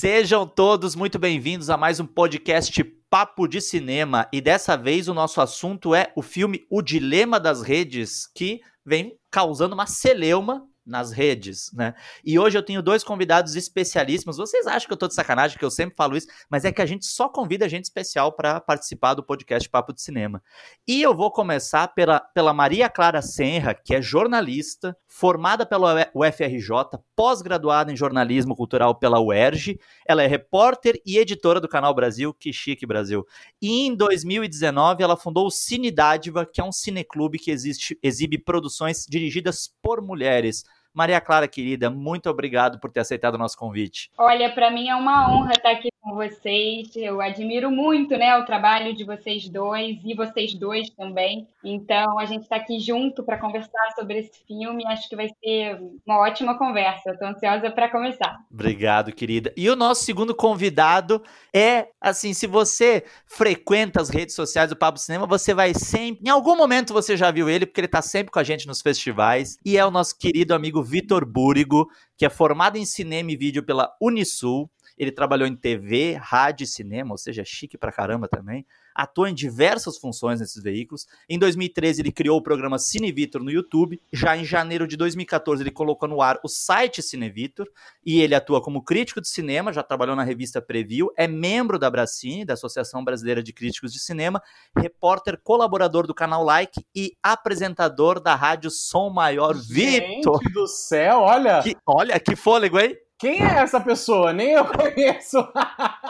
Sejam todos muito bem-vindos a mais um podcast Papo de Cinema. E dessa vez o nosso assunto é o filme O Dilema das Redes, que vem causando uma celeuma nas redes, né? E hoje eu tenho dois convidados especialíssimos. Vocês acham que eu tô de sacanagem, que eu sempre falo isso, mas é que a gente só convida gente especial para participar do podcast Papo de Cinema. E eu vou começar pela, pela Maria Clara Senra, que é jornalista, formada pela UFRJ, pós-graduada em jornalismo cultural pela UERJ. Ela é repórter e editora do Canal Brasil, que chique Brasil. E em 2019 ela fundou o Cine Dádiva, que é um cineclube que existe, exibe produções dirigidas por mulheres. Maria Clara, querida, muito obrigado por ter aceitado o nosso convite. Olha, para mim é uma honra estar aqui com vocês. Eu admiro muito, né, o trabalho de vocês dois e vocês dois também. Então, a gente está aqui junto para conversar sobre esse filme. Acho que vai ser uma ótima conversa. Estou ansiosa para começar. Obrigado, querida. E o nosso segundo convidado é, assim, se você frequenta as redes sociais do Papo Cinema, você vai sempre, em algum momento você já viu ele, porque ele está sempre com a gente nos festivais. E é o nosso querido amigo Vitor Búrigo, que é formado em cinema e vídeo pela Unisul ele trabalhou em TV, rádio e cinema, ou seja, chique pra caramba também. Atua em diversas funções nesses veículos. Em 2013, ele criou o programa Cinevitor no YouTube. Já em janeiro de 2014, ele colocou no ar o site Cinevitor. E ele atua como crítico de cinema, já trabalhou na revista Preview. É membro da Bracine, da Associação Brasileira de Críticos de Cinema. Repórter colaborador do canal Like e apresentador da rádio Som Maior. Vitor! do céu, olha! Que, olha, que fôlego, hein? Quem é essa pessoa? Nem eu conheço. a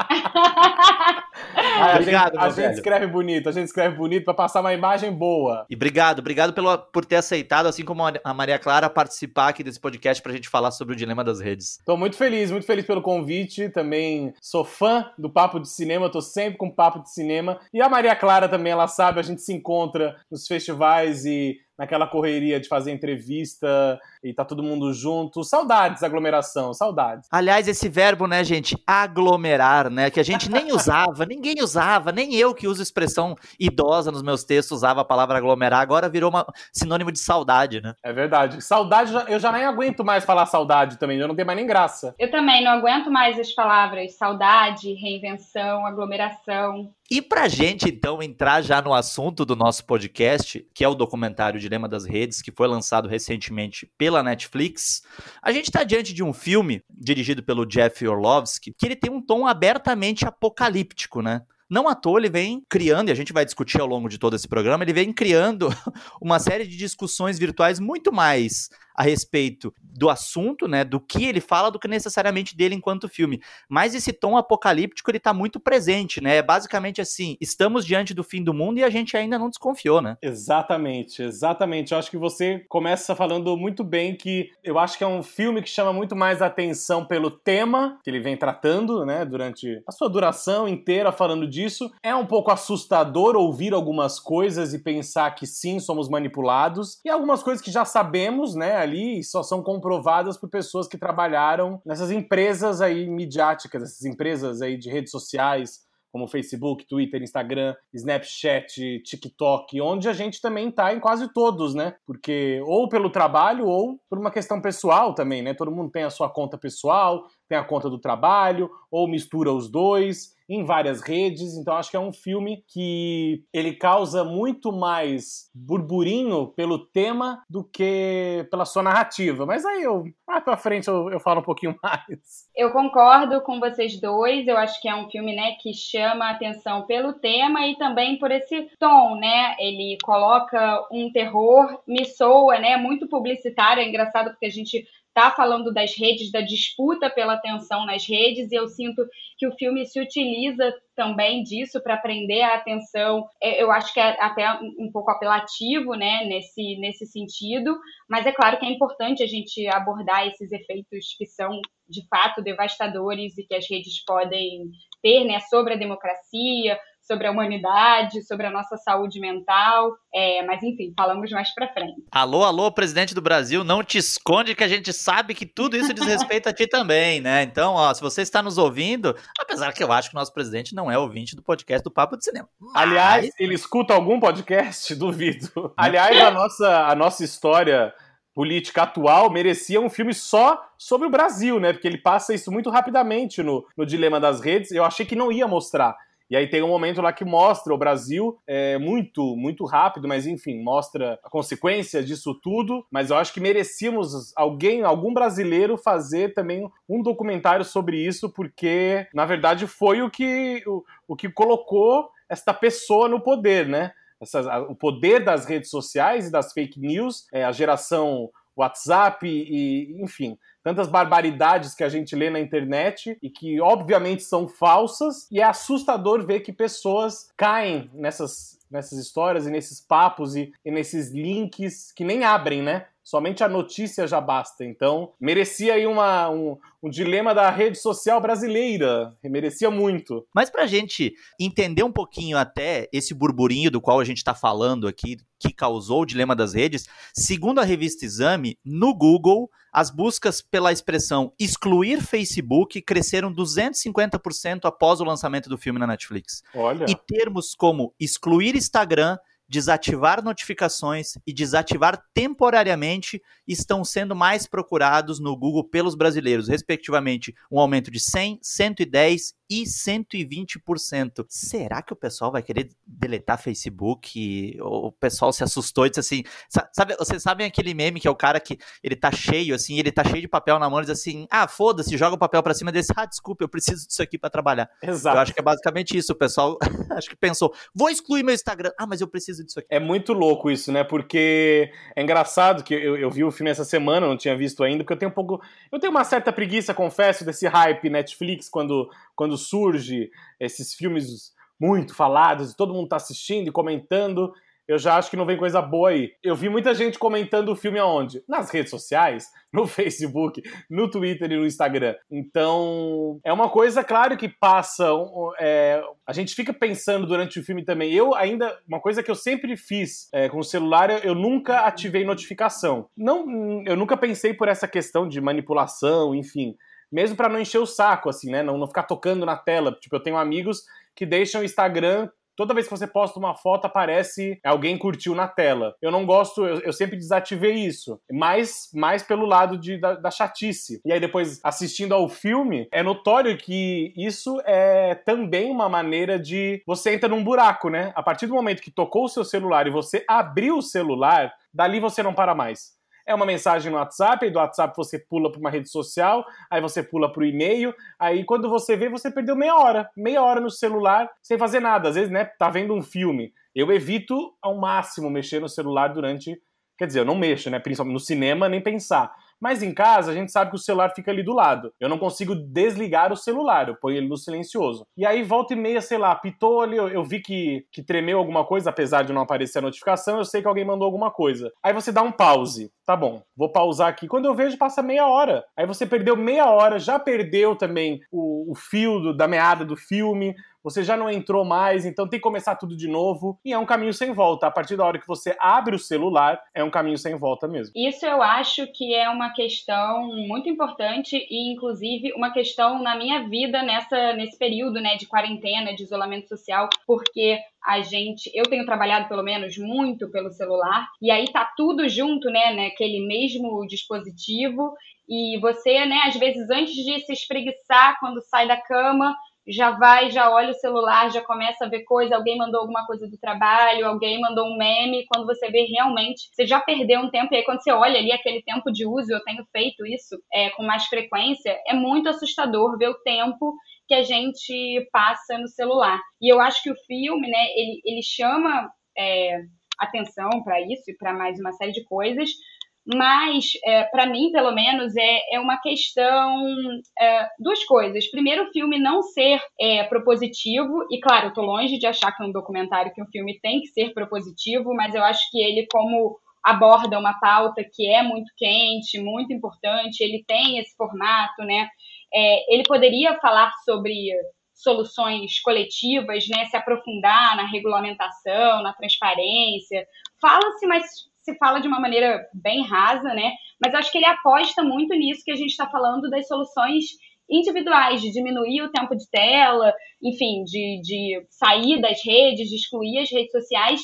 obrigado, gente, a gente escreve bonito, a gente escreve bonito para passar uma imagem boa. E obrigado, obrigado pelo, por ter aceitado, assim como a Maria Clara, participar aqui desse podcast para a gente falar sobre o dilema das redes. Estou muito feliz, muito feliz pelo convite. Também sou fã do Papo de Cinema, estou sempre com Papo de Cinema. E a Maria Clara também, ela sabe, a gente se encontra nos festivais e naquela correria de fazer entrevista e tá todo mundo junto. Saudades, aglomeração, saudades. Aliás, esse verbo, né, gente, aglomerar, né, que a gente nem usava, ninguém usava, nem eu que uso expressão idosa nos meus textos usava a palavra aglomerar, agora virou uma sinônimo de saudade, né? É verdade. Saudade, eu já nem aguento mais falar saudade também, eu não tenho mais nem graça. Eu também não aguento mais as palavras saudade, reinvenção, aglomeração. E pra gente, então, entrar já no assunto do nosso podcast, que é o documentário Dilema das Redes, que foi lançado recentemente pela Netflix, a gente está diante de um filme dirigido pelo Jeff Orlovsky, que ele tem um tom abertamente apocalíptico, né? Não à toa ele vem criando, e a gente vai discutir ao longo de todo esse programa, ele vem criando uma série de discussões virtuais muito mais a respeito do assunto, né, do que ele fala, do que necessariamente dele enquanto filme. Mas esse tom apocalíptico, ele tá muito presente, né? É basicamente assim, estamos diante do fim do mundo e a gente ainda não desconfiou, né? Exatamente, exatamente. Eu acho que você começa falando muito bem que eu acho que é um filme que chama muito mais atenção pelo tema que ele vem tratando, né, durante a sua duração inteira falando disso. É um pouco assustador ouvir algumas coisas e pensar que sim, somos manipulados e algumas coisas que já sabemos, né, ali só são comprovadas por pessoas que trabalharam nessas empresas aí midiáticas, essas empresas aí de redes sociais, como Facebook, Twitter, Instagram, Snapchat, TikTok, onde a gente também está em quase todos, né? Porque ou pelo trabalho ou por uma questão pessoal também, né? Todo mundo tem a sua conta pessoal, tem a conta do trabalho, ou mistura os dois em várias redes. Então acho que é um filme que ele causa muito mais burburinho pelo tema do que pela sua narrativa. Mas aí eu mais para frente eu, eu falo um pouquinho mais. Eu concordo com vocês dois. Eu acho que é um filme, né, que chama a atenção pelo tema e também por esse tom, né? Ele coloca um terror, me soa, né, muito publicitário. É engraçado porque a gente está falando das redes, da disputa pela atenção nas redes, e eu sinto que o filme se utiliza também disso para prender a atenção. É, eu acho que é até um pouco apelativo, né, nesse, nesse sentido, mas é claro que é importante a gente abordar esses efeitos que são de fato devastadores e que as redes podem ter, né, sobre a democracia, sobre a humanidade, sobre a nossa saúde mental. É, mas enfim, falamos mais para frente. Alô, alô, presidente do Brasil, não te esconde que a gente sabe que tudo isso diz respeito a ti também, né? Então, ó, se você está nos ouvindo, apesar que eu acho que o nosso presidente não é ouvinte do podcast do Papo de Cinema. Mas... Aliás, ele escuta algum podcast? Duvido. Aliás, a nossa, a nossa história política atual merecia um filme só sobre o Brasil, né? Porque ele passa isso muito rapidamente no, no Dilema das Redes. Eu achei que não ia mostrar. E aí tem um momento lá que mostra o Brasil é, muito, muito rápido, mas enfim, mostra a consequência disso tudo. Mas eu acho que merecíamos alguém, algum brasileiro, fazer também um documentário sobre isso, porque na verdade foi o que, o, o que colocou esta pessoa no poder, né? O poder das redes sociais e das fake news, é, a geração WhatsApp e, enfim, tantas barbaridades que a gente lê na internet e que obviamente são falsas, e é assustador ver que pessoas caem nessas, nessas histórias e nesses papos e, e nesses links que nem abrem, né? Somente a notícia já basta. Então, merecia aí uma, um, um dilema da rede social brasileira. Merecia muito. Mas pra gente entender um pouquinho até esse burburinho do qual a gente está falando aqui, que causou o dilema das redes, segundo a revista Exame, no Google, as buscas pela expressão excluir Facebook cresceram 250% após o lançamento do filme na Netflix. Olha. E termos como excluir Instagram desativar notificações e desativar temporariamente estão sendo mais procurados no Google pelos brasileiros, respectivamente, um aumento de 100, 110 e 120%. Será que o pessoal vai querer deletar Facebook? O pessoal se assustou e disse assim, sabe, vocês sabem aquele meme que é o cara que ele tá cheio assim, ele tá cheio de papel na mão e diz assim: "Ah, foda-se, joga o papel para cima desse, ah, desculpa, eu preciso disso aqui para trabalhar". Exato. Eu acho que é basicamente isso, o pessoal acho que pensou: "Vou excluir meu Instagram. Ah, mas eu preciso disso aqui". É muito louco isso, né? Porque é engraçado que eu, eu vi o filme essa semana, não tinha visto ainda, porque eu tenho um pouco, eu tenho uma certa preguiça, confesso, desse hype Netflix quando quando surge esses filmes muito falados e todo mundo tá assistindo e comentando, eu já acho que não vem coisa boa aí. Eu vi muita gente comentando o filme aonde? Nas redes sociais, no Facebook, no Twitter e no Instagram. Então, é uma coisa, claro, que passa. É, a gente fica pensando durante o filme também. Eu ainda. Uma coisa que eu sempre fiz é, com o celular, eu nunca ativei notificação. Não, eu nunca pensei por essa questão de manipulação, enfim mesmo para não encher o saco, assim, né? Não, não ficar tocando na tela. Tipo, eu tenho amigos que deixam o Instagram toda vez que você posta uma foto, aparece alguém curtiu na tela. Eu não gosto, eu, eu sempre desativei isso. Mais, mais pelo lado de, da, da, chatice. E aí, depois, assistindo ao filme, é notório que isso é também uma maneira de. Você entra num buraco, né? A partir do momento que tocou o seu celular e você abriu o celular, dali você não para mais é uma mensagem no WhatsApp, aí do WhatsApp você pula para uma rede social, aí você pula para o e-mail, aí quando você vê, você perdeu meia hora, meia hora no celular sem fazer nada. Às vezes, né, tá vendo um filme. Eu evito ao máximo mexer no celular durante. Quer dizer, eu não mexo, né? Principalmente no cinema, nem pensar. Mas em casa, a gente sabe que o celular fica ali do lado. Eu não consigo desligar o celular, eu ponho ele no silencioso. E aí, volta e meia, sei lá, pitou ali, eu, eu vi que, que tremeu alguma coisa, apesar de não aparecer a notificação, eu sei que alguém mandou alguma coisa. Aí você dá um pause. Tá bom, vou pausar aqui. Quando eu vejo, passa meia hora. Aí você perdeu meia hora, já perdeu também o, o fio do, da meada do filme, você já não entrou mais, então tem que começar tudo de novo. E é um caminho sem volta. A partir da hora que você abre o celular, é um caminho sem volta mesmo. Isso eu acho que é uma questão muito importante e, inclusive, uma questão na minha vida nessa, nesse período né, de quarentena, de isolamento social, porque a gente, eu tenho trabalhado pelo menos muito pelo celular, e aí tá tudo junto, né, naquele mesmo dispositivo, e você, né, às vezes antes de se espreguiçar quando sai da cama, já vai, já olha o celular, já começa a ver coisa, alguém mandou alguma coisa do trabalho, alguém mandou um meme, quando você vê realmente, você já perdeu um tempo, e aí quando você olha ali aquele tempo de uso, eu tenho feito isso é, com mais frequência, é muito assustador ver o tempo que a gente passa no celular. E eu acho que o filme, né, ele, ele chama é, atenção para isso e para mais uma série de coisas, mas é, para mim, pelo menos, é, é uma questão é, duas coisas. Primeiro, o filme não ser é, propositivo, e claro, eu tô longe de achar que um documentário que um filme tem que ser propositivo, mas eu acho que ele, como aborda uma pauta que é muito quente, muito importante, ele tem esse formato, né? É, ele poderia falar sobre soluções coletivas, né, se aprofundar na regulamentação, na transparência. Fala-se, mas se fala de uma maneira bem rasa, né? Mas acho que ele aposta muito nisso que a gente está falando das soluções individuais, de diminuir o tempo de tela, enfim, de, de sair das redes, de excluir as redes sociais.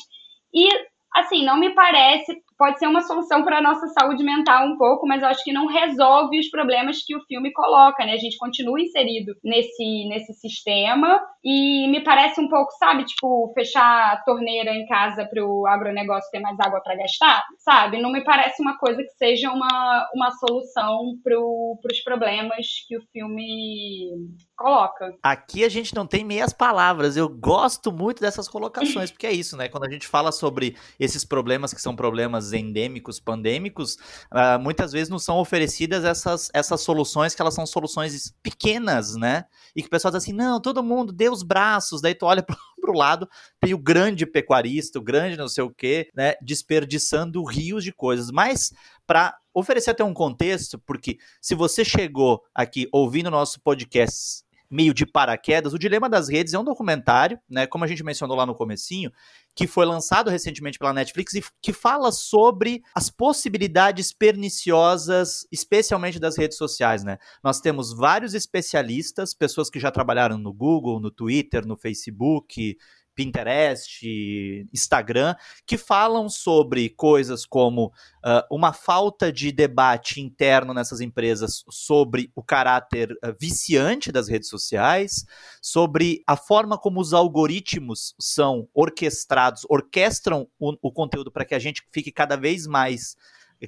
E, assim, não me parece pode ser uma solução para a nossa saúde mental um pouco, mas eu acho que não resolve os problemas que o filme coloca, né? A gente continua inserido nesse, nesse sistema e me parece um pouco, sabe, tipo, fechar a torneira em casa para o agronegócio ter mais água para gastar, sabe? Não me parece uma coisa que seja uma, uma solução para os problemas que o filme coloca. Aqui a gente não tem meias palavras. Eu gosto muito dessas colocações, porque é isso, né? Quando a gente fala sobre esses problemas que são problemas endêmicos, pandêmicos, uh, muitas vezes não são oferecidas essas, essas soluções que elas são soluções pequenas, né? E que o pessoal diz assim: não, todo mundo dê os braços, daí tu olha pro, pro lado, tem o grande pecuarista, o grande não sei o quê, né? Desperdiçando rios de coisas. Mas para oferecer até um contexto, porque se você chegou aqui ouvindo nosso podcast meio de paraquedas. O Dilema das Redes é um documentário, né, como a gente mencionou lá no comecinho, que foi lançado recentemente pela Netflix e que fala sobre as possibilidades perniciosas, especialmente das redes sociais, né? Nós temos vários especialistas, pessoas que já trabalharam no Google, no Twitter, no Facebook, Pinterest, Instagram, que falam sobre coisas como uh, uma falta de debate interno nessas empresas sobre o caráter uh, viciante das redes sociais, sobre a forma como os algoritmos são orquestrados, orquestram o, o conteúdo para que a gente fique cada vez mais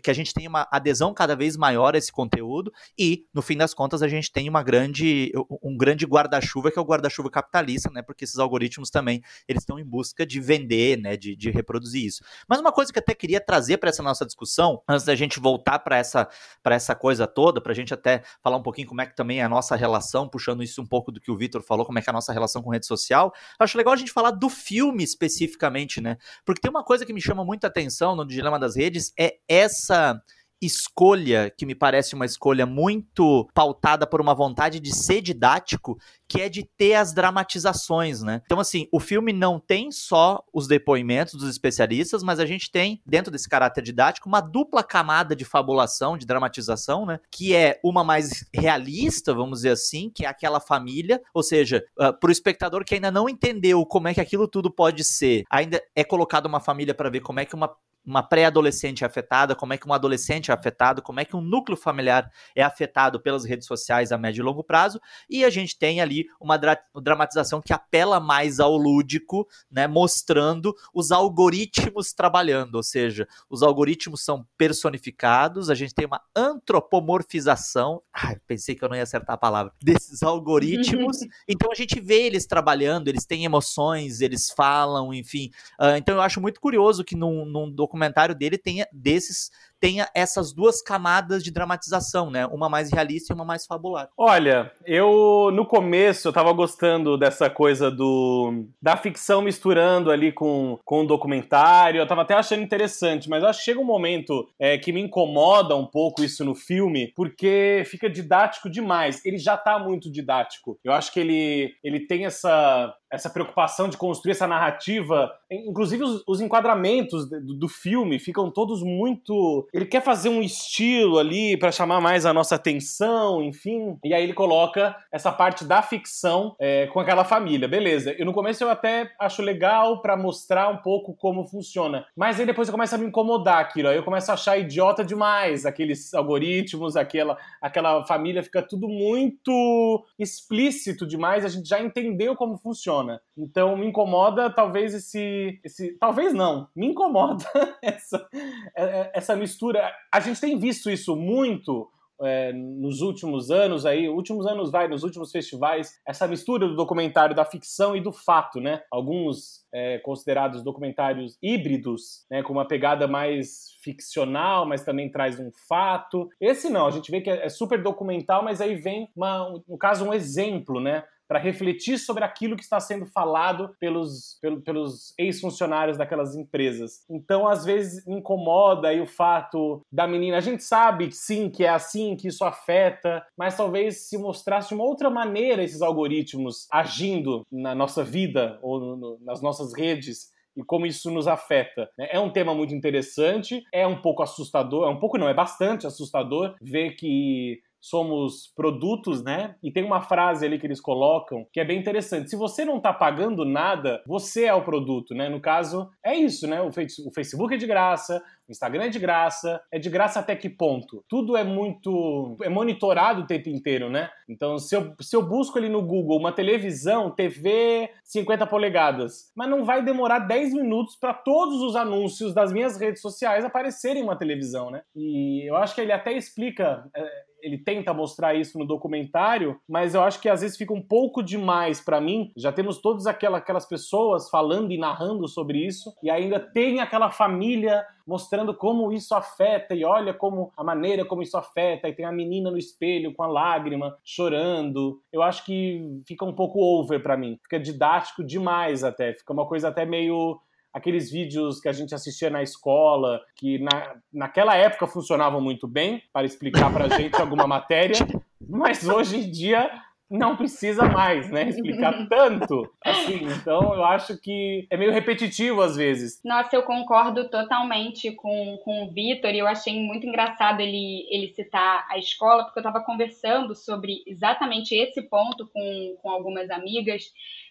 que a gente tenha uma adesão cada vez maior a esse conteúdo e, no fim das contas, a gente tem uma grande, um grande guarda-chuva que é o guarda-chuva capitalista, né? Porque esses algoritmos também eles estão em busca de vender, né? De, de reproduzir isso. Mas uma coisa que eu até queria trazer para essa nossa discussão, antes da gente voltar para essa, essa coisa toda, para a gente até falar um pouquinho como é que também é a nossa relação, puxando isso um pouco do que o Vitor falou, como é que é a nossa relação com rede social. Acho legal a gente falar do filme especificamente, né? Porque tem uma coisa que me chama muita atenção no Dilema das Redes, é essa essa escolha, que me parece uma escolha muito pautada por uma vontade de ser didático, que é de ter as dramatizações, né? Então, assim, o filme não tem só os depoimentos dos especialistas, mas a gente tem, dentro desse caráter didático, uma dupla camada de fabulação, de dramatização, né? Que é uma mais realista, vamos dizer assim, que é aquela família, ou seja, uh, pro espectador que ainda não entendeu como é que aquilo tudo pode ser, ainda é colocado uma família para ver como é que uma uma pré-adolescente é afetada, como é que um adolescente é afetado, como é que um núcleo familiar é afetado pelas redes sociais a médio e longo prazo, e a gente tem ali uma dra dramatização que apela mais ao lúdico, né, mostrando os algoritmos trabalhando, ou seja, os algoritmos são personificados, a gente tem uma antropomorfização, ai, pensei que eu não ia acertar a palavra, desses algoritmos, então a gente vê eles trabalhando, eles têm emoções, eles falam, enfim, uh, então eu acho muito curioso que num, num documentário dele tenha desses tenha essas duas camadas de dramatização, né? Uma mais realista e uma mais fabular. Olha, eu no começo eu tava gostando dessa coisa do da ficção misturando ali com, com o documentário, eu tava até achando interessante, mas acho que chega um momento é, que me incomoda um pouco isso no filme, porque fica didático demais. Ele já tá muito didático. Eu acho que ele, ele tem essa essa preocupação de construir essa narrativa, inclusive os, os enquadramentos do, do filme ficam todos muito ele quer fazer um estilo ali para chamar mais a nossa atenção, enfim. E aí ele coloca essa parte da ficção é, com aquela família, beleza. E no começo eu até acho legal para mostrar um pouco como funciona. Mas aí depois começa a me incomodar aquilo. Aí eu começo a achar idiota demais aqueles algoritmos, aquela, aquela família fica tudo muito explícito demais. A gente já entendeu como funciona. Então me incomoda talvez esse. esse talvez não, me incomoda essa, é, é, essa mistura mistura. A gente tem visto isso muito é, nos últimos anos aí, últimos anos vai, nos últimos festivais, essa mistura do documentário da ficção e do fato, né? Alguns é, considerados documentários híbridos, né? Com uma pegada mais ficcional, mas também traz um fato. Esse não, a gente vê que é, é super documental, mas aí vem, uma, no caso, um exemplo, né? Para refletir sobre aquilo que está sendo falado pelos, pelo, pelos ex-funcionários daquelas empresas. Então, às vezes, me incomoda aí o fato da menina. A gente sabe, sim, que é assim, que isso afeta, mas talvez se mostrasse de uma outra maneira esses algoritmos agindo na nossa vida ou no, nas nossas redes e como isso nos afeta. Né? É um tema muito interessante, é um pouco assustador, é um pouco não, é bastante assustador ver que somos produtos, né? E tem uma frase ali que eles colocam que é bem interessante. Se você não está pagando nada, você é o produto, né? No caso, é isso, né? O Facebook é de graça, Instagram é de graça, é de graça até que ponto? Tudo é muito. é monitorado o tempo inteiro, né? Então, se eu, se eu busco ali no Google uma televisão, TV 50 polegadas, mas não vai demorar 10 minutos para todos os anúncios das minhas redes sociais aparecerem uma televisão, né? E eu acho que ele até explica. É, ele tenta mostrar isso no documentário, mas eu acho que às vezes fica um pouco demais para mim. Já temos todas aquelas pessoas falando e narrando sobre isso, e ainda tem aquela família mostrando como isso afeta e olha como a maneira como isso afeta e tem a menina no espelho com a lágrima chorando. Eu acho que fica um pouco over para mim. Fica didático demais até, fica uma coisa até meio aqueles vídeos que a gente assistia na escola, que na, naquela época funcionavam muito bem para explicar para a gente alguma matéria, mas hoje em dia não precisa mais, né? Explicar tanto assim. Então, eu acho que é meio repetitivo às vezes. Nossa, eu concordo totalmente com, com o Vitor e eu achei muito engraçado ele, ele citar a escola, porque eu estava conversando sobre exatamente esse ponto com, com algumas amigas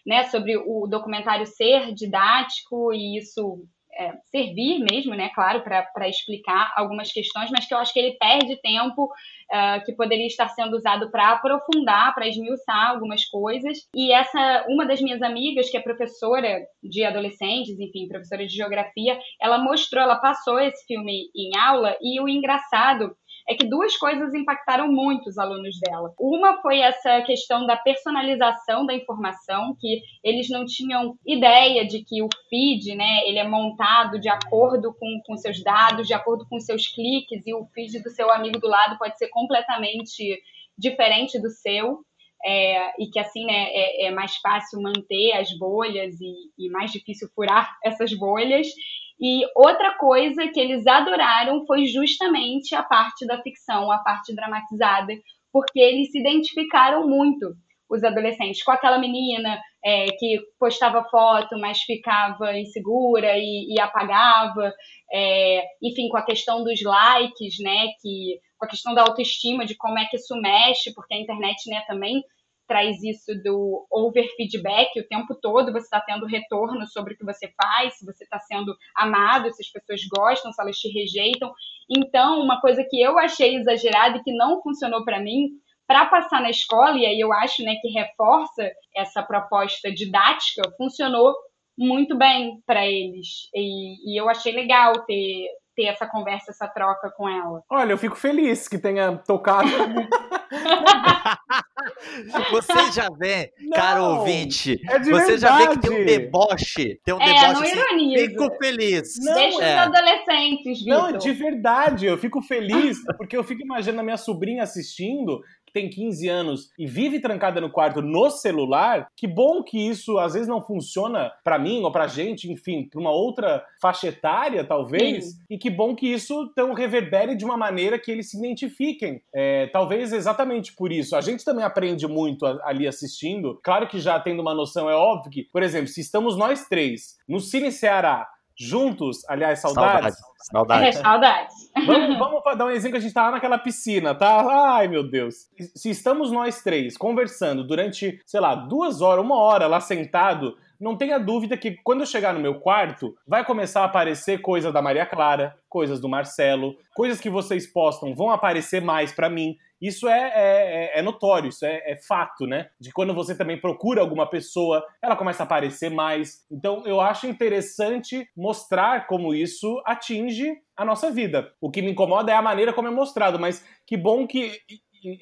né, sobre o documentário ser didático e isso é, servir mesmo, né, claro, para explicar algumas questões, mas que eu acho que ele perde tempo uh, que poderia estar sendo usado para aprofundar, para esmiuçar algumas coisas. E essa, uma das minhas amigas, que é professora de adolescentes, enfim, professora de geografia, ela mostrou, ela passou esse filme em aula e o engraçado é que duas coisas impactaram muito os alunos dela. Uma foi essa questão da personalização da informação, que eles não tinham ideia de que o feed, né, ele é montado de acordo com, com seus dados, de acordo com seus cliques, e o feed do seu amigo do lado pode ser completamente diferente do seu. É, e que assim né, é, é, mais fácil manter as bolhas e, e mais difícil furar essas bolhas. E outra coisa que eles adoraram foi justamente a parte da ficção, a parte dramatizada, porque eles se identificaram muito, os adolescentes, com aquela menina é, que postava foto, mas ficava insegura e, e apagava, é, enfim, com a questão dos likes, né, que, com a questão da autoestima, de como é que isso mexe, porque a internet, né, também traz isso do over feedback o tempo todo, você está tendo retorno sobre o que você faz, se você está sendo amado, se as pessoas gostam, se elas te rejeitam. Então, uma coisa que eu achei exagerada e que não funcionou para mim, para passar na escola, e aí eu acho né, que reforça essa proposta didática, funcionou muito bem para eles. E, e eu achei legal ter, ter essa conversa, essa troca com ela. Olha, eu fico feliz que tenha tocado. você já vê, não, caro ouvinte, é você verdade. já vê que tem um deboche, tem um é, deboche. Não assim, Fico feliz. Não, Deixa é. os adolescentes, Vitor. Não, de verdade, eu fico feliz porque eu fico imaginando a minha sobrinha assistindo que tem 15 anos e vive trancada no quarto no celular, que bom que isso às vezes não funciona para mim ou pra gente, enfim, pra uma outra faixa etária, talvez, Sim. e que bom que isso tão reverbere de uma maneira que eles se identifiquem. É, talvez exatamente por isso. A gente também aprende muito ali assistindo. Claro que já tendo uma noção, é óbvio que, por exemplo, se estamos nós três no Cine Ceará juntos, aliás, saudades. Saudades. É, saudades. Vamos, vamos dar um exemplo que a gente tá lá naquela piscina, tá? Ai, meu Deus. Se estamos nós três conversando durante, sei lá, duas horas, uma hora lá sentado, não tenha dúvida que quando eu chegar no meu quarto, vai começar a aparecer coisa da Maria Clara, coisas do Marcelo, coisas que vocês postam vão aparecer mais para mim. Isso é, é, é, é notório, isso é, é, fato, né? De quando você também procura alguma pessoa, ela começa a aparecer mais. Então eu acho interessante mostrar como isso atinge a nossa vida. O que me incomoda é a maneira como é mostrado, mas que bom que.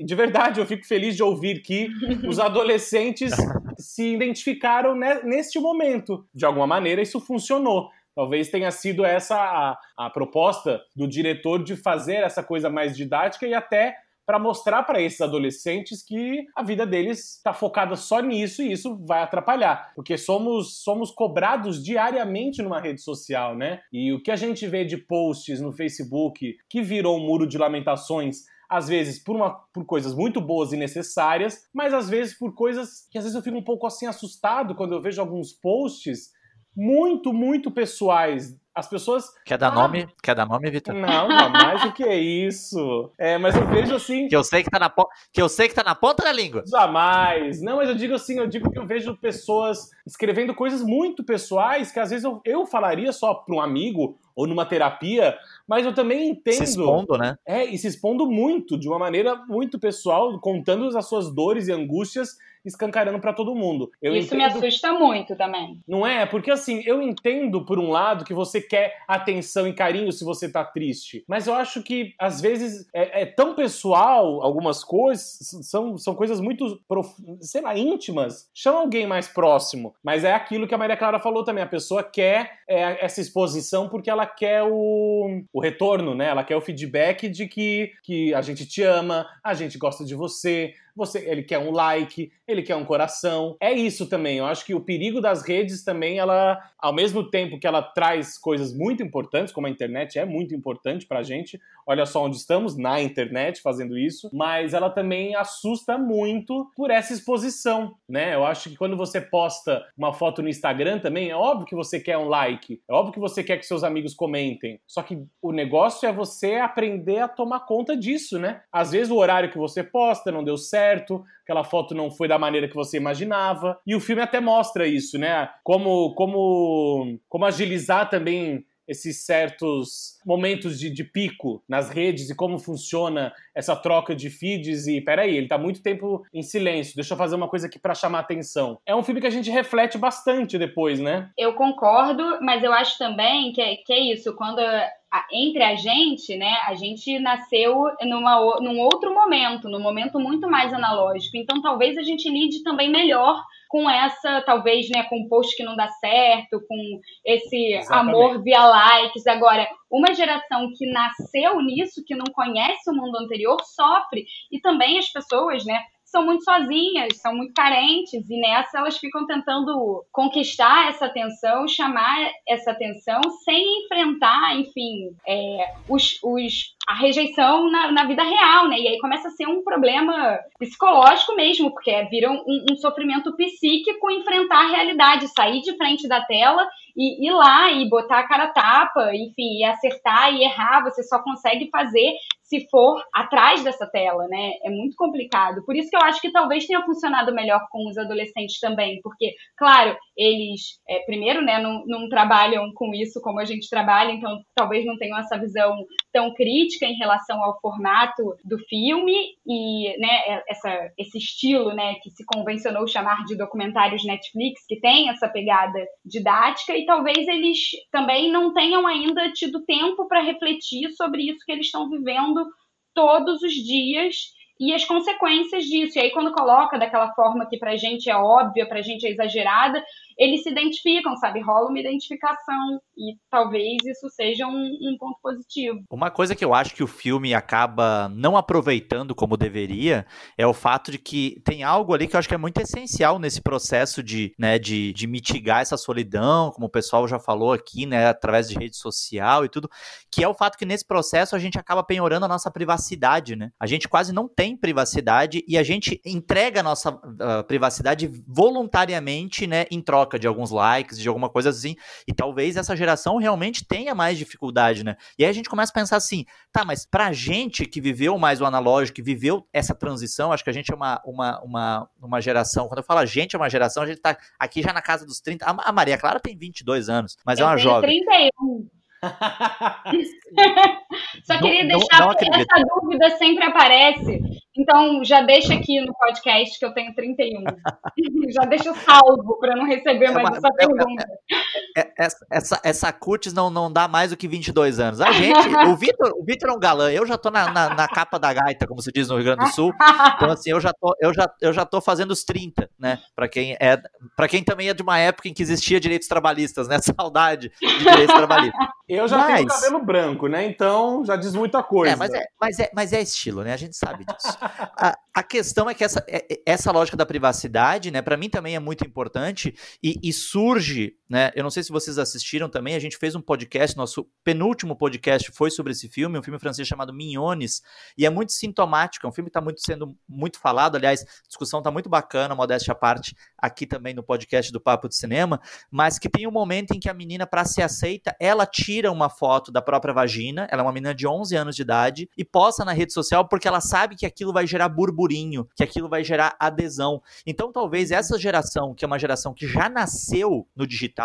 De verdade, eu fico feliz de ouvir que os adolescentes se identificaram neste momento. De alguma maneira, isso funcionou. Talvez tenha sido essa a, a proposta do diretor de fazer essa coisa mais didática e até para mostrar para esses adolescentes que a vida deles está focada só nisso e isso vai atrapalhar, porque somos somos cobrados diariamente numa rede social, né? E o que a gente vê de posts no Facebook que virou um muro de lamentações às vezes por, uma, por coisas muito boas e necessárias, mas às vezes por coisas que às vezes eu fico um pouco assim assustado quando eu vejo alguns posts muito, muito pessoais as pessoas. Quer dar ah, nome? Quer dar nome, Vitor? Não, jamais o que é isso. É, mas eu vejo assim. Que eu sei que tá na, que eu sei que tá na ponta da língua. Jamais. Não, mas eu digo assim, eu digo que eu vejo pessoas escrevendo coisas muito pessoais que às vezes eu, eu falaria só para um amigo ou numa terapia, mas eu também entendo. Se expondo, né? É, e se expondo muito, de uma maneira muito pessoal, contando as suas dores e angústias escancarando para todo mundo. Eu Isso entendo... me assusta muito também. Não é? Porque assim, eu entendo por um lado que você quer atenção e carinho se você tá triste, mas eu acho que às vezes é, é tão pessoal algumas coisas, são, são coisas muito, prof... sei lá, íntimas. Chama alguém mais próximo, mas é aquilo que a Maria Clara falou também, a pessoa quer é, essa exposição porque ela quer o, o retorno, né? Ela quer o feedback de que, que a gente te ama, a gente gosta de você, você, ele quer um like, ele quer um coração. É isso também. Eu acho que o perigo das redes também, ela, ao mesmo tempo que ela traz coisas muito importantes, como a internet é muito importante pra gente. Olha só onde estamos, na internet, fazendo isso. Mas ela também assusta muito por essa exposição, né? Eu acho que quando você posta uma foto no Instagram também, é óbvio que você quer um like, é óbvio que você quer que seus amigos comentem. Só que o negócio é você aprender a tomar conta disso, né? Às vezes o horário que você posta não deu certo certo, aquela foto não foi da maneira que você imaginava. E o filme até mostra isso, né? Como, como, como agilizar também esses certos momentos de, de, pico nas redes e como funciona essa troca de feeds e peraí, ele tá muito tempo em silêncio, deixa eu fazer uma coisa aqui para chamar atenção. É um filme que a gente reflete bastante depois, né? Eu concordo, mas eu acho também que é, que é isso, quando entre a gente, né, a gente nasceu numa, num outro momento, num momento muito mais analógico. Então, talvez a gente lide também melhor com essa, talvez, né, com um post que não dá certo, com esse Exatamente. amor via likes. Agora, uma geração que nasceu nisso, que não conhece o mundo anterior, sofre. E também as pessoas, né, são muito sozinhas, são muito carentes, e nessa elas ficam tentando conquistar essa atenção, chamar essa atenção, sem enfrentar, enfim, é, os, os, a rejeição na, na, vida real, né? E aí começa a ser um problema psicológico mesmo, porque vira um, um sofrimento psíquico enfrentar a realidade, sair de frente da tela e ir lá e botar a cara tapa, enfim, e acertar e errar, você só consegue fazer se for atrás dessa tela, né? É muito complicado. Por isso que eu acho que talvez tenha funcionado melhor com os adolescentes também, porque, claro, eles, é, primeiro, né, não, não, trabalham com isso como a gente trabalha, então talvez não tenham essa visão tão crítica em relação ao formato do filme e, né, é, essa, esse estilo, né, que se convencionou chamar de documentários Netflix, que tem essa pegada didática, e talvez eles também não tenham ainda tido tempo para refletir sobre isso que eles estão vivendo todos os dias e as consequências disso. E aí, quando coloca daquela forma que pra gente é óbvia, pra gente é exagerada, eles se identificam, sabe? Rola uma identificação e talvez isso seja um, um, ponto positivo. Uma coisa que eu acho que o filme acaba não aproveitando como deveria é o fato de que tem algo ali que eu acho que é muito essencial nesse processo de, né, de, de mitigar essa solidão, como o pessoal já falou aqui, né, através de rede social e tudo, que é o fato que nesse processo a gente acaba penhorando a nossa privacidade, né? A gente quase não tem privacidade e a gente entrega a nossa uh, privacidade voluntariamente, né, em troca de alguns likes, de alguma coisa assim. E talvez essa geração realmente tenha mais dificuldade, né? E aí a gente começa a pensar assim, tá, mas pra gente que viveu mais o analógico, que viveu essa transição, acho que a gente é uma, uma, uma, uma geração. Quando eu falo a gente é uma geração, a gente tá aqui já na casa dos 30. A Maria Clara tem 22 anos, mas é eu é uma jovem. 31. Só queria não, deixar não, não essa dúvida sempre aparece. Então, já deixa aqui no podcast que eu tenho 31. já deixa salvo para não receber é mais essa é pergunta. É, é, essa, essa, essa cutis não, não dá mais do que 22 anos. A gente, o Vitor o Vitor é um galã. Eu já tô na, na, na, capa da gaita, como se diz no Rio Grande do Sul. Então, assim, eu já tô, eu já, eu já tô fazendo os 30, né? Para quem, é, quem também é de uma época em que existia direitos trabalhistas, né? Saudade de direitos trabalhistas. Eu já mas... tenho cabelo branco, né? Então já diz muita coisa. É, mas é, mas, é, mas é estilo, né? A gente sabe disso. a, A questão é que essa, é, é, essa lógica da privacidade, né, para mim também é muito importante e, e, surge, né, eu não sei se vocês assistiram também, a gente fez um podcast, nosso penúltimo podcast foi sobre esse filme, um filme francês chamado Minhones, e é muito sintomático, é um filme que está muito sendo muito falado, aliás, a discussão está muito bacana, modéstia à parte, aqui também no podcast do Papo de Cinema, mas que tem um momento em que a menina, para ser aceita, ela tira uma foto da própria vagina, ela é uma menina de 11 anos de idade, e posta na rede social porque ela sabe que aquilo vai gerar burburinho que aquilo vai gerar adesão. Então, talvez essa geração, que é uma geração que já nasceu no digital,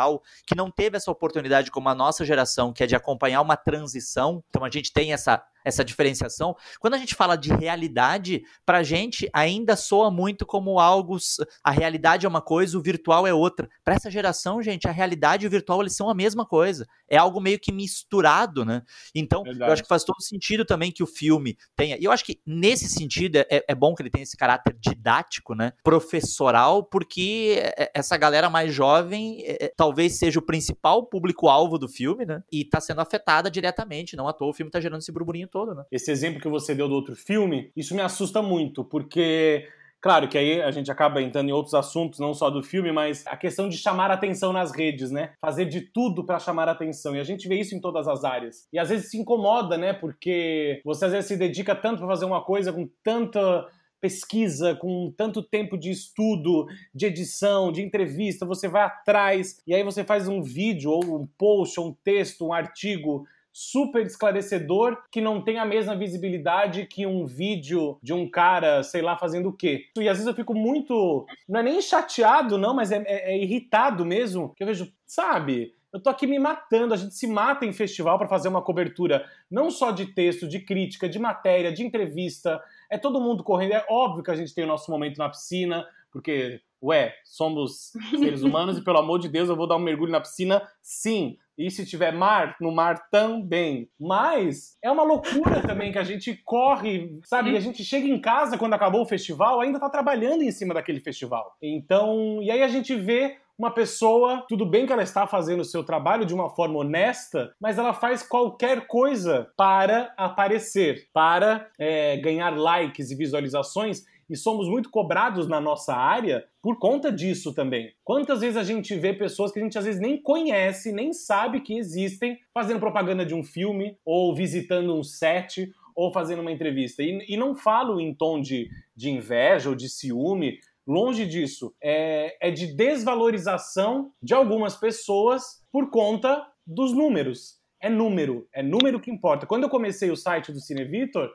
que não teve essa oportunidade como a nossa geração, que é de acompanhar uma transição, então a gente tem essa essa diferenciação. Quando a gente fala de realidade, pra gente ainda soa muito como algo. A realidade é uma coisa, o virtual é outra. Para essa geração, gente, a realidade e o virtual eles são a mesma coisa. É algo meio que misturado, né? Então, Verdade. eu acho que faz todo sentido também que o filme tenha. E eu acho que nesse sentido é, é bom que ele tenha esse caráter didático, né? Professoral, porque é, essa galera mais jovem é, é, talvez seja o principal público-alvo do filme, né? E tá sendo afetada diretamente. Não à toa o filme tá gerando esse burburinho todo, né? Esse exemplo que você deu do outro filme, isso me assusta muito, porque Claro que aí a gente acaba entrando em outros assuntos, não só do filme, mas a questão de chamar atenção nas redes, né? Fazer de tudo para chamar atenção. E a gente vê isso em todas as áreas. E às vezes se incomoda, né? Porque você às vezes se dedica tanto para fazer uma coisa com tanta pesquisa, com tanto tempo de estudo, de edição, de entrevista, você vai atrás e aí você faz um vídeo ou um post, ou um texto, um artigo super esclarecedor que não tem a mesma visibilidade que um vídeo de um cara, sei lá, fazendo o quê. E às vezes eu fico muito. Não é nem chateado, não, mas é, é, é irritado mesmo. Que eu vejo, sabe? Eu tô aqui me matando, a gente se mata em festival para fazer uma cobertura não só de texto, de crítica, de matéria, de entrevista. É todo mundo correndo. É óbvio que a gente tem o nosso momento na piscina, porque, ué, somos seres humanos e pelo amor de Deus eu vou dar um mergulho na piscina, sim. E se tiver mar, no mar também. Mas é uma loucura também que a gente corre, sabe? E a gente chega em casa quando acabou o festival, ainda tá trabalhando em cima daquele festival. Então, e aí a gente vê uma pessoa, tudo bem que ela está fazendo o seu trabalho de uma forma honesta, mas ela faz qualquer coisa para aparecer, para é, ganhar likes e visualizações e somos muito cobrados na nossa área por conta disso também. Quantas vezes a gente vê pessoas que a gente às vezes nem conhece, nem sabe que existem, fazendo propaganda de um filme, ou visitando um set, ou fazendo uma entrevista. E, e não falo em tom de, de inveja ou de ciúme, longe disso. É, é de desvalorização de algumas pessoas por conta dos números. É número, é número que importa. Quando eu comecei o site do Cine Vitor,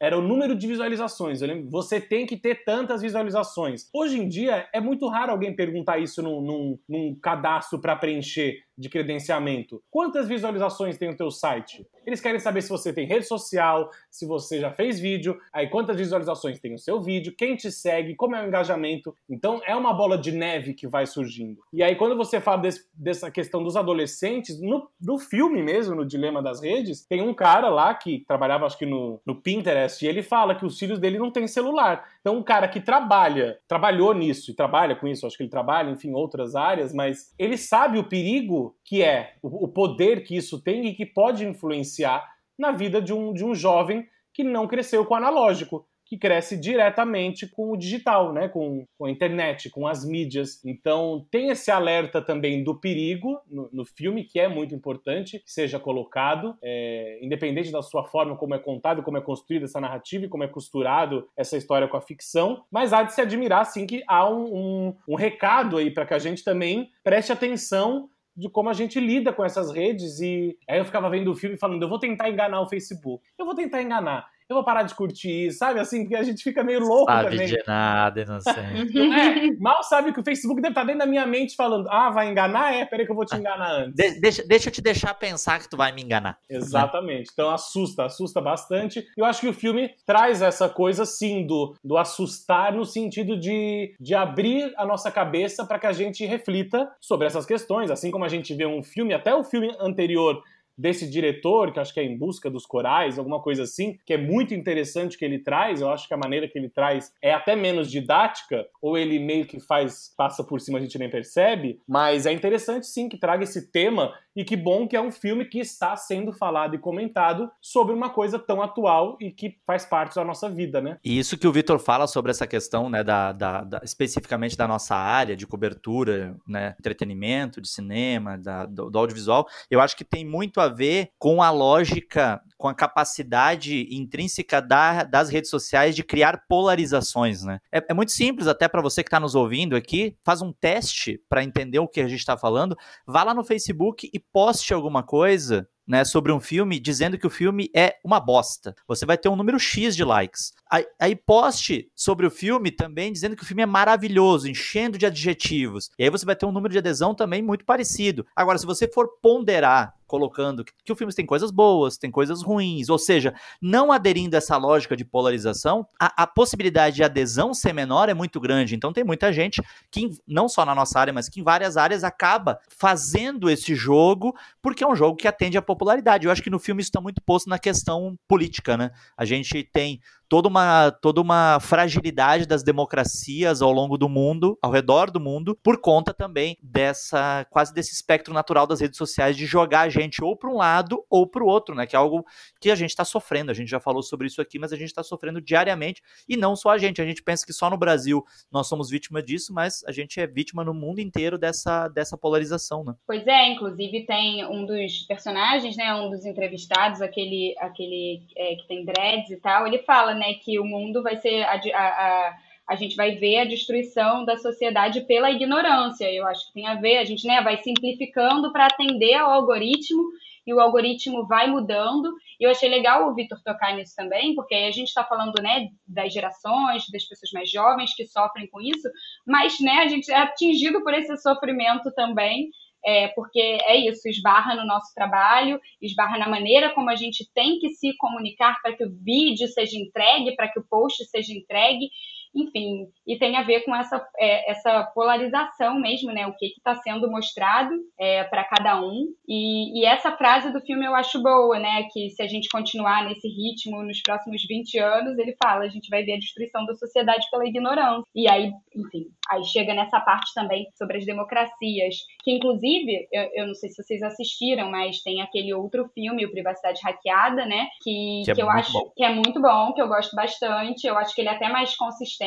era o número de visualizações. Eu lembro, você tem que ter tantas visualizações. Hoje em dia, é muito raro alguém perguntar isso num, num, num cadastro para preencher de credenciamento. Quantas visualizações tem o teu site? Eles querem saber se você tem rede social, se você já fez vídeo, aí quantas visualizações tem o seu vídeo, quem te segue, como é o engajamento. Então é uma bola de neve que vai surgindo. E aí quando você fala desse, dessa questão dos adolescentes, no, no filme mesmo, no Dilema das Redes, tem um cara lá que trabalhava acho que no, no Pinterest e ele fala que os filhos dele não têm celular. Então um cara que trabalha, trabalhou nisso e trabalha com isso, acho que ele trabalha, enfim, outras áreas, mas ele sabe o perigo que é o poder que isso tem e que pode influenciar na vida de um, de um jovem que não cresceu com o analógico que cresce diretamente com o digital, né? com, com a internet, com as mídias. Então tem esse alerta também do perigo no, no filme, que é muito importante que seja colocado, é, independente da sua forma como é contado, como é construída essa narrativa e como é costurado essa história com a ficção. Mas há de se admirar, sim, que há um, um, um recado aí para que a gente também preste atenção de como a gente lida com essas redes e aí eu ficava vendo o filme falando, eu vou tentar enganar o Facebook. Eu vou tentar enganar eu vou parar de curtir, sabe? Assim, porque a gente fica meio louco sabe também. de nada, inocente. é, mal sabe que o Facebook deve estar dentro da minha mente falando, ah, vai enganar? É, peraí que eu vou te enganar antes. De deixa, deixa eu te deixar pensar que tu vai me enganar. Exatamente. Então assusta, assusta bastante. Eu acho que o filme traz essa coisa, sim, do, do assustar no sentido de, de abrir a nossa cabeça para que a gente reflita sobre essas questões. Assim como a gente vê um filme, até o filme anterior desse diretor, que acho que é Em Busca dos Corais, alguma coisa assim, que é muito interessante que ele traz. Eu acho que a maneira que ele traz é até menos didática, ou ele meio que faz, passa por cima, a gente nem percebe, mas é interessante sim que traga esse tema e que bom que é um filme que está sendo falado e comentado sobre uma coisa tão atual e que faz parte da nossa vida, né? E isso que o Vitor fala sobre essa questão, né, da, da, da, especificamente da nossa área de cobertura, né, entretenimento, de cinema, da, do, do audiovisual, eu acho que tem muito a ver com a lógica, com a capacidade intrínseca da, das redes sociais de criar polarizações, né? É, é muito simples, até para você que está nos ouvindo aqui, faz um teste para entender o que a gente está falando, vá lá no Facebook e poste alguma coisa né, sobre um filme dizendo que o filme é uma bosta. Você vai ter um número X de likes. Aí, aí, poste sobre o filme também dizendo que o filme é maravilhoso, enchendo de adjetivos. E aí você vai ter um número de adesão também muito parecido. Agora, se você for ponderar colocando que, que o filme tem coisas boas, tem coisas ruins, ou seja, não aderindo a essa lógica de polarização, a, a, possibilidade de adesão ser menor é muito grande. Então tem muita gente que, não só na nossa área, mas que em várias áreas acaba fazendo esse jogo, porque é um jogo que atende à popularidade. Eu acho que no filme isso está muito posto na questão política, né? A gente tem toda uma, toda uma fragilidade das democracias ao longo do mundo, ao redor do mundo, por conta também dessa quase desse espectro natural das redes sociais de jogar a gente ou para um lado ou para o outro, né? Que é algo que a gente está sofrendo. A gente já falou sobre isso aqui, mas a gente está sofrendo diariamente e não só a gente. A gente pensa que só no Brasil nós somos vítima disso, mas a gente é vítima no mundo inteiro dessa, dessa polarização, né? Pois é, inclusive tem um dos personagens, né? Um dos entrevistados, aquele, aquele é, que tem dreads e tal, ele fala, né, que o mundo vai ser a, a, a, gente vai ver a destruição da sociedade pela ignorância. Eu acho que tem a ver, a gente né, vai simplificando para atender ao algoritmo e o algoritmo vai mudando. E eu achei legal o Vitor tocar nisso também, porque a gente está falando né, das gerações, das pessoas mais jovens que sofrem com isso, mas né, a gente é atingido por esse sofrimento também é, porque é isso, esbarra no nosso trabalho, esbarra na maneira como a gente tem que se comunicar para que o vídeo seja entregue, para que o post seja entregue enfim, e tem a ver com essa, é, essa polarização mesmo, né? O que está sendo mostrado é, para cada um. E, e, essa frase do filme eu acho boa, né? Que se a gente continuar nesse ritmo nos próximos 20 anos, ele fala, a gente vai ver a destruição da sociedade pela ignorância. E aí, enfim, aí chega nessa parte também sobre as democracias, que inclusive, eu, eu não sei se vocês assistiram, mas tem aquele outro filme, o Privacidade Hackeada, né? Que, que, é que eu acho bom. que é muito bom, que eu gosto bastante. Eu acho que ele é até mais consistente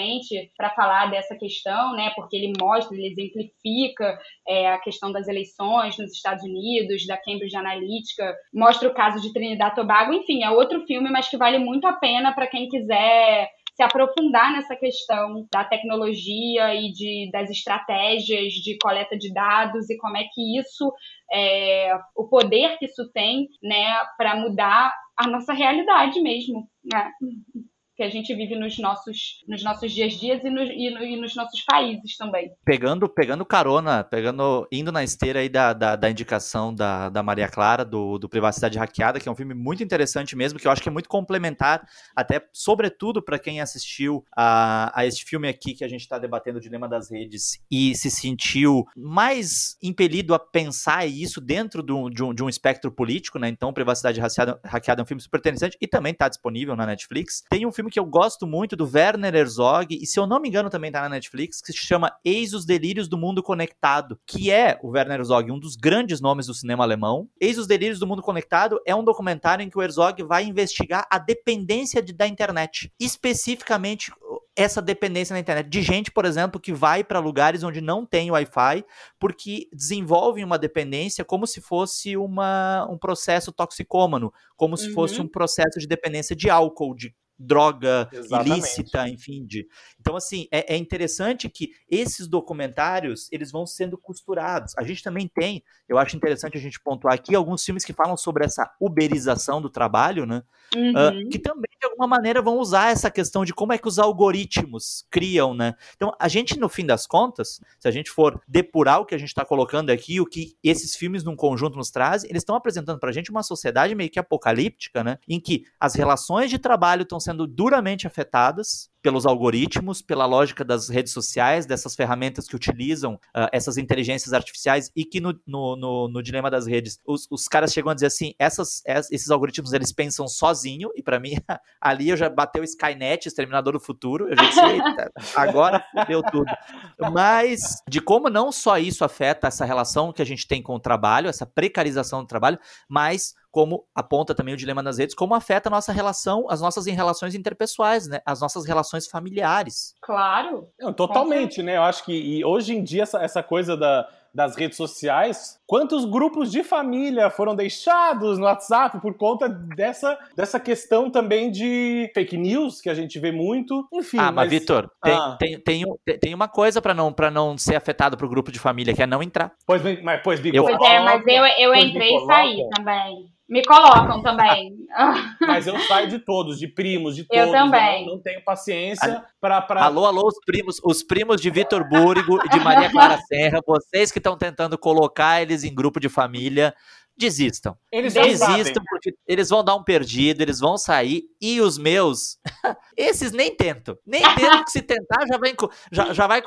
para falar dessa questão, né? Porque ele mostra, ele exemplifica é, a questão das eleições nos Estados Unidos, da Cambridge Analytica, mostra o caso de Trinidad Tobago, enfim, é outro filme, mas que vale muito a pena para quem quiser se aprofundar nessa questão da tecnologia e de, das estratégias de coleta de dados e como é que isso, é, o poder que isso tem, né, para mudar a nossa realidade mesmo. Né? Que a gente vive nos nossos, nos nossos dias dias e, no, e, no, e, nos nossos países também. Pegando, pegando carona, pegando, indo na esteira aí da, da, da indicação da, da Maria Clara, do, do Privacidade Hackeada, que é um filme muito interessante mesmo, que eu acho que é muito complementar, até sobretudo para quem assistiu a, a este filme aqui que a gente está debatendo, o Dilema das Redes, e se sentiu mais impelido a pensar isso dentro do, de, um, de um espectro político, né? Então, Privacidade Hackeada é um filme super interessante e também está disponível na Netflix. Tem um filme que eu gosto muito do Werner Herzog, e se eu não me engano também tá na Netflix, que se chama Eis os Delírios do Mundo Conectado, que é o Werner Herzog, um dos grandes nomes do cinema alemão. Eis os Delírios do Mundo Conectado é um documentário em que o Herzog vai investigar a dependência de, da internet, especificamente essa dependência na internet de gente, por exemplo, que vai para lugares onde não tem Wi-Fi, porque desenvolvem uma dependência como se fosse uma, um processo toxicômano, como se fosse uhum. um processo de dependência de álcool, de droga Exatamente. ilícita, enfim. De... Então, assim, é, é, interessante que esses documentários, eles vão sendo costurados. A gente também tem, eu acho interessante a gente pontuar aqui, alguns filmes que falam sobre essa uberização do trabalho, né? Uhum. Uh, que também, de alguma maneira, vão usar essa questão de como é que os algoritmos criam, né? Então, a gente, no fim das contas, se a gente for depurar o que a gente está colocando aqui, o que esses filmes num conjunto nos trazem, eles estão apresentando para a gente uma sociedade meio que apocalíptica, né? Em que as relações de trabalho estão sendo duramente afetadas pelos algoritmos, pela lógica das redes sociais, dessas ferramentas que utilizam uh, essas inteligências artificiais e que no, no, no, no dilema das redes, os, os, caras chegam a dizer assim, essas, esses algoritmos eles pensam sozinho, e para mim ali eu já bateu o Skynet, Exterminador do Futuro, eu já disse, eita, agora deu tudo. Mas de como não só isso afeta essa relação que a gente tem com o trabalho, essa precarização do trabalho, mas como aponta também o dilema nas redes, como afeta a nossa relação, as nossas relações interpessoais, né? As nossas relações familiares. Claro. Não, totalmente, né? Eu acho que hoje em dia essa, essa coisa da, das redes sociais, quantos grupos de família foram deixados no WhatsApp por conta dessa, dessa questão também de fake news que a gente vê muito. Enfim. Ah, mas, mas Vitor, tem, ah. tem, tem, tem, uma coisa para não, pra não ser afetado pro grupo de família, que é não entrar. Pois, mas, pois, eu, pois é, mas eu, eu entrei e saí também. Me colocam também. Mas eu saio de todos, de primos, de todos. Eu também. Não, não tenho paciência para. Pra... Alô, alô, os primos, os primos de Vitor Búrigo e de Maria Clara Serra, vocês que estão tentando colocar eles em grupo de família desistam. Eles desistam porque eles vão dar um perdido, eles vão sair e os meus, esses nem tentam. Nem tentam que se tentar já vai já, já vai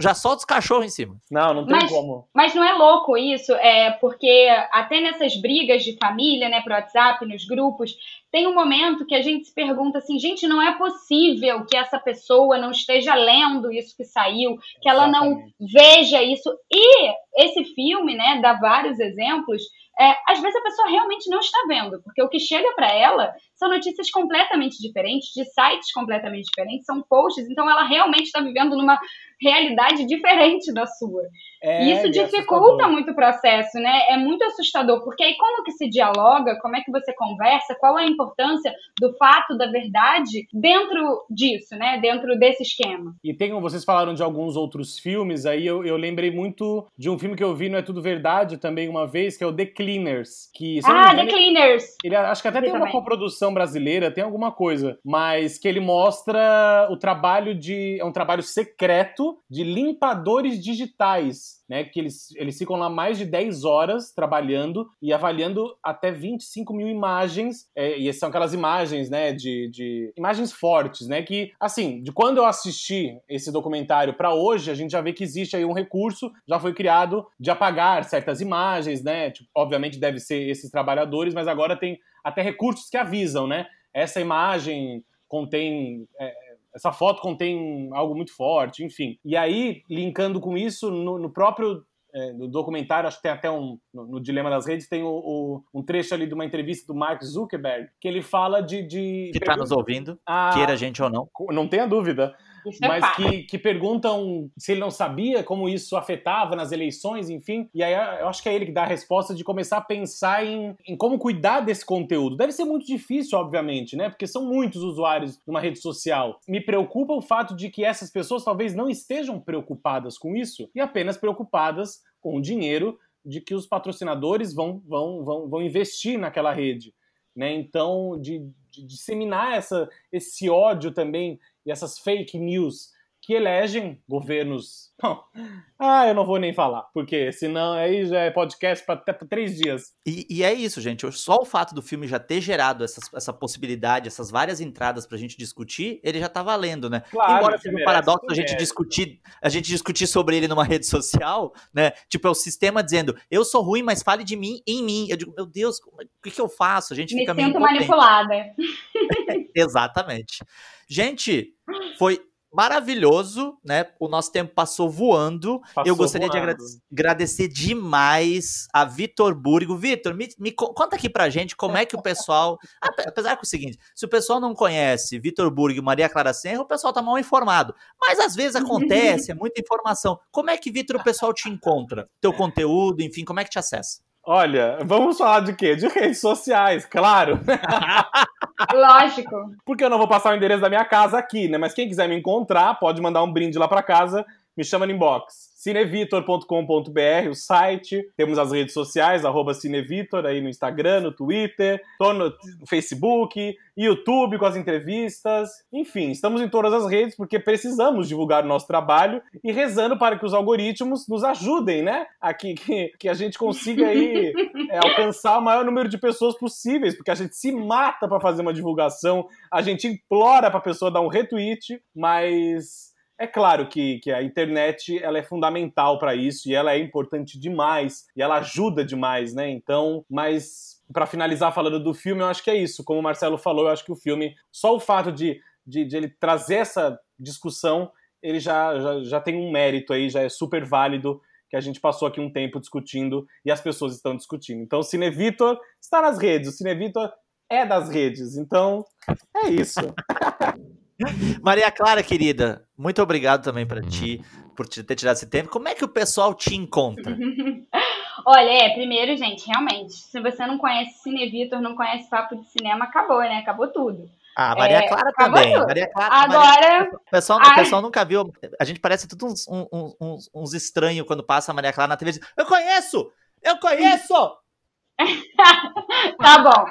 já solta os cachorros em cima. Não, não tem mas, como. Mas não é louco isso, é porque até nessas brigas de família, né, pro WhatsApp, nos grupos, tem um momento que a gente se pergunta assim, gente, não é possível que essa pessoa não esteja lendo isso que saiu, que ela Exatamente. não veja isso. E esse filme, né, dá vários exemplos é, às vezes a pessoa realmente não está vendo, porque o que chega para ela são notícias completamente diferentes, de sites completamente diferentes, são posts, então ela realmente está vivendo numa realidade diferente da sua. É, e isso é dificulta é muito o processo, né? É muito assustador, porque aí como que se dialoga, como é que você conversa, qual é a importância do fato, da verdade dentro disso, né? Dentro desse esquema. E tem, vocês falaram de alguns outros filmes, aí eu, eu lembrei muito de um filme que eu vi, Não É Tudo Verdade, também uma vez, que é o The Cleaners. Que, ah, The Cleaners! Ele, acho que até tem uma coprodução brasileira, tem alguma coisa, mas que ele mostra o trabalho de... é um trabalho secreto de limpadores digitais né? Que eles, eles ficam lá mais de 10 horas trabalhando e avaliando até 25 mil imagens. É, e são aquelas imagens, né? De, de imagens fortes, né? Que, assim, de quando eu assisti esse documentário para hoje, a gente já vê que existe aí um recurso, já foi criado de apagar certas imagens, né? Tipo, obviamente deve ser esses trabalhadores, mas agora tem até recursos que avisam, né? Essa imagem contém. É, essa foto contém algo muito forte, enfim. E aí, linkando com isso, no, no próprio é, no documentário, acho que tem até um. No, no Dilema das Redes, tem o, o, um trecho ali de uma entrevista do Mark Zuckerberg, que ele fala de. de que está nos ouvindo, a... queira a gente ou não. Não tenha dúvida. Isso é mas é que, que perguntam se ele não sabia como isso afetava nas eleições, enfim. E aí eu acho que é ele que dá a resposta de começar a pensar em, em como cuidar desse conteúdo. Deve ser muito difícil, obviamente, né? Porque são muitos usuários numa rede social. Me preocupa o fato de que essas pessoas talvez não estejam preocupadas com isso e apenas preocupadas com o dinheiro de que os patrocinadores vão, vão, vão, vão investir naquela rede. Né? Então, de, de disseminar essa, esse ódio também e essas fake news que elegem governos. Bom, ah, eu não vou nem falar, porque senão aí já é podcast para até três dias. E, e, é isso, gente. Só o fato do filme já ter gerado essas, essa possibilidade, essas várias entradas pra gente discutir, ele já tá valendo, né? Claro, Embora seja um paradoxo a gente discutir, a gente discutir sobre ele numa rede social, né? Tipo, é o sistema dizendo, eu sou ruim, mas fale de mim em mim. Eu digo, meu Deus, o que, que eu faço? A gente Me fica meio sinto manipulada. Exatamente. Gente, foi maravilhoso, né? O nosso tempo passou voando. Passou eu gostaria voando. de agradecer demais a Vitor Burgo. Vitor, me, me, conta aqui pra gente como é que o pessoal. apesar que é o seguinte: se o pessoal não conhece Vitor Burgo e Maria Clara Serra, o pessoal tá mal informado. Mas às vezes acontece, é muita informação. Como é que, Vitor, o pessoal te encontra? Teu conteúdo, enfim, como é que te acessa? Olha, vamos falar de quê? De redes sociais, claro. Lógico. Porque eu não vou passar o endereço da minha casa aqui, né? Mas quem quiser me encontrar, pode mandar um brinde lá para casa me chama no inbox cinevitor.com.br, o site. Temos as redes sociais, arroba Cinevitor, aí no Instagram, no Twitter, tô no Facebook, YouTube com as entrevistas. Enfim, estamos em todas as redes porque precisamos divulgar o nosso trabalho e rezando para que os algoritmos nos ajudem, né? Aqui, que, que a gente consiga aí é, alcançar o maior número de pessoas possíveis, porque a gente se mata para fazer uma divulgação, a gente implora para a pessoa dar um retweet, mas é claro que, que a internet ela é fundamental para isso e ela é importante demais e ela ajuda demais, né? Então, mas para finalizar falando do filme, eu acho que é isso. Como o Marcelo falou, eu acho que o filme, só o fato de, de, de ele trazer essa discussão, ele já, já, já tem um mérito aí, já é super válido que a gente passou aqui um tempo discutindo e as pessoas estão discutindo. Então, o Cinevitor está nas redes, o Cinevitor é das redes. Então, é isso. Maria Clara, querida, muito obrigado também para ti por ter tirado esse tempo. Como é que o pessoal te encontra? Olha, é, primeiro, gente, realmente, se você não conhece Cine Vitor, não conhece Papo de Cinema, acabou, né? Acabou tudo. Ah, Maria é, Clara também. Maria Clara, Agora. Maria... O, pessoal, o pessoal nunca viu. A gente parece tudo uns, uns, uns, uns estranhos quando passa a Maria Clara na TV. Eu conheço! Eu conheço! tá bom.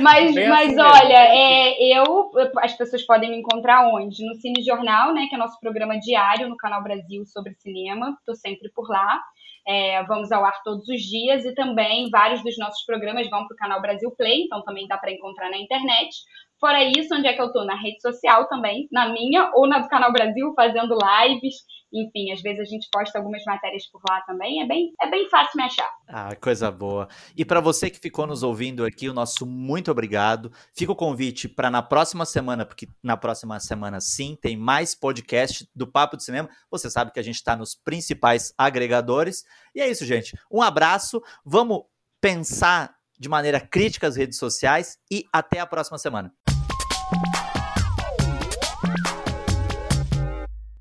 Mas, mas assim olha, é, eu, as pessoas podem me encontrar onde? No Cine Jornal, né, que é nosso programa diário no Canal Brasil sobre cinema. Estou sempre por lá. É, vamos ao ar todos os dias e também vários dos nossos programas vão para o canal Brasil Play, então também dá para encontrar na internet. Fora isso, onde é que eu tô? Na rede social também, na minha ou na do Canal Brasil, fazendo lives. Enfim, às vezes a gente posta algumas matérias por lá também. É bem, é bem fácil me achar. Ah, coisa boa. E para você que ficou nos ouvindo aqui, o nosso muito obrigado. Fica o convite para na próxima semana, porque na próxima semana sim, tem mais podcast do Papo de Cinema. Você sabe que a gente está nos principais agregadores. E é isso, gente. Um abraço. Vamos pensar de maneira crítica as redes sociais e até a próxima semana. Bye.